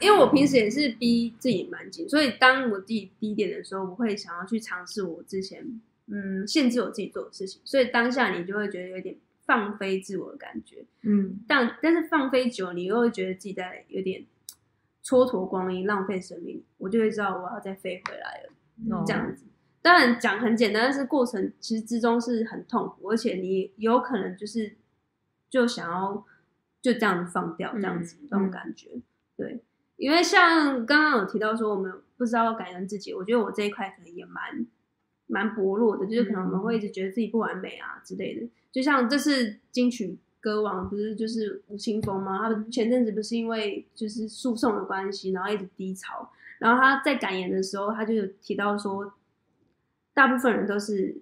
因为我平时也是逼自己蛮紧，所以当我自己低点的时候，我会想要去尝试我之前嗯限制我自己做的事情，所以当下你就会觉得有点放飞自我的感觉，嗯，但但是放飞久，你又会觉得自己在有点蹉跎光阴、浪费生命，我就会知道我要再飞回来了，这样子。当然讲很简单，但是过程其实之中是很痛苦，而且你有可能就是就想要就这样子放掉，这样子这种感觉，对。因为像刚刚有提到说，我们不知道感恩自己，我觉得我这一块可能也蛮蛮薄弱的，就是可能我们会一直觉得自己不完美啊之类的。就像这次金曲歌王不是就是吴青峰吗？他前阵子不是因为就是诉讼的关系，然后一直低潮。然后他在感言的时候，他就有提到说，大部分人都是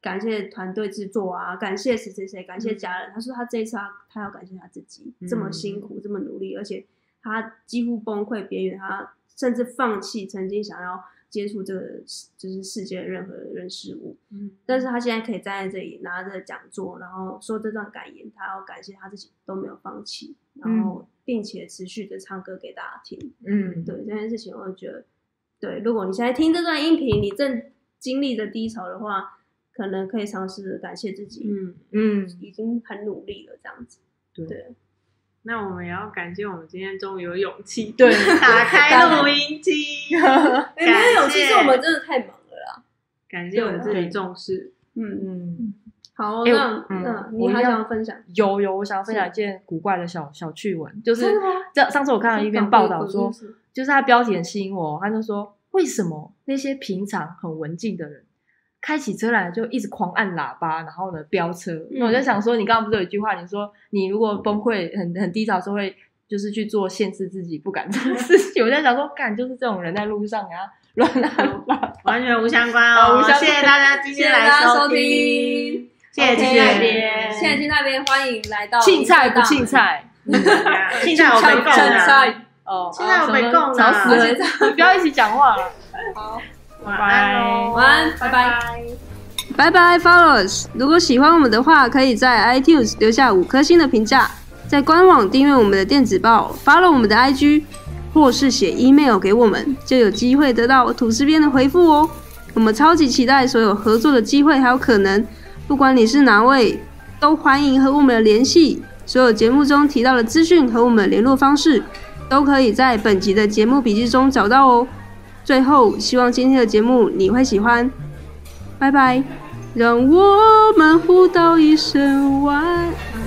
感谢团队制作啊，感谢谁谁谁，感谢家人。他说他这一次他他要感谢他自己，这么辛苦，这么努力，而且。他几乎崩溃边缘，他甚至放弃曾经想要接触这个就是世界任何人事物。嗯，但是他现在可以站在这里拿着讲座，然后说这段感言，他要感谢他自己都没有放弃，然后并且持续的唱歌给大家听。嗯，对这件事情，我觉得，对，如果你现在听这段音频，你正经历着低潮的话，可能可以尝试感谢自己。嗯嗯，已经很努力了，这样子。对。那我们也要感谢我们今天终于有勇气对 打开录音机，没有勇气是我们真的太忙了啦。感谢我们自己重视，嗯嗯，好，那那你还想要分享？有有，我想要分享一件古怪的小小趣闻，就是这上次我看到一篇报道说，就是他标题很吸引我，他就说为什么那些平常很文静的人。开起车来就一直狂按喇叭，然后呢飙车。那我就想说，你刚刚不是有一句话，你说你如果崩溃、很很低潮的，时候会就是去做限制自己不敢做的事情。我在想说，干就是这种人在路上啊乱按完全无相关哦。谢谢大家今天来收听，谢谢金那边，谢谢金那边，欢迎来到青菜不青菜，青菜我没空菜哦，青菜我没空吵死了，你不要一起讲话了，好。晚安，晚安，拜拜，拜拜，Followers。如果喜欢我们的话，可以在 iTunes 留下五颗星的评价，在官网订阅我们的电子报，follow 我们的 IG，或是写 email 给我们，就有机会得到吐司边的回复哦。我们超级期待所有合作的机会还有可能，不管你是哪位，都欢迎和我们的联系。所有节目中提到的资讯和我们的联络方式，都可以在本集的节目笔记中找到哦。最后，希望今天的节目你会喜欢，拜拜，让我们互道一声晚安。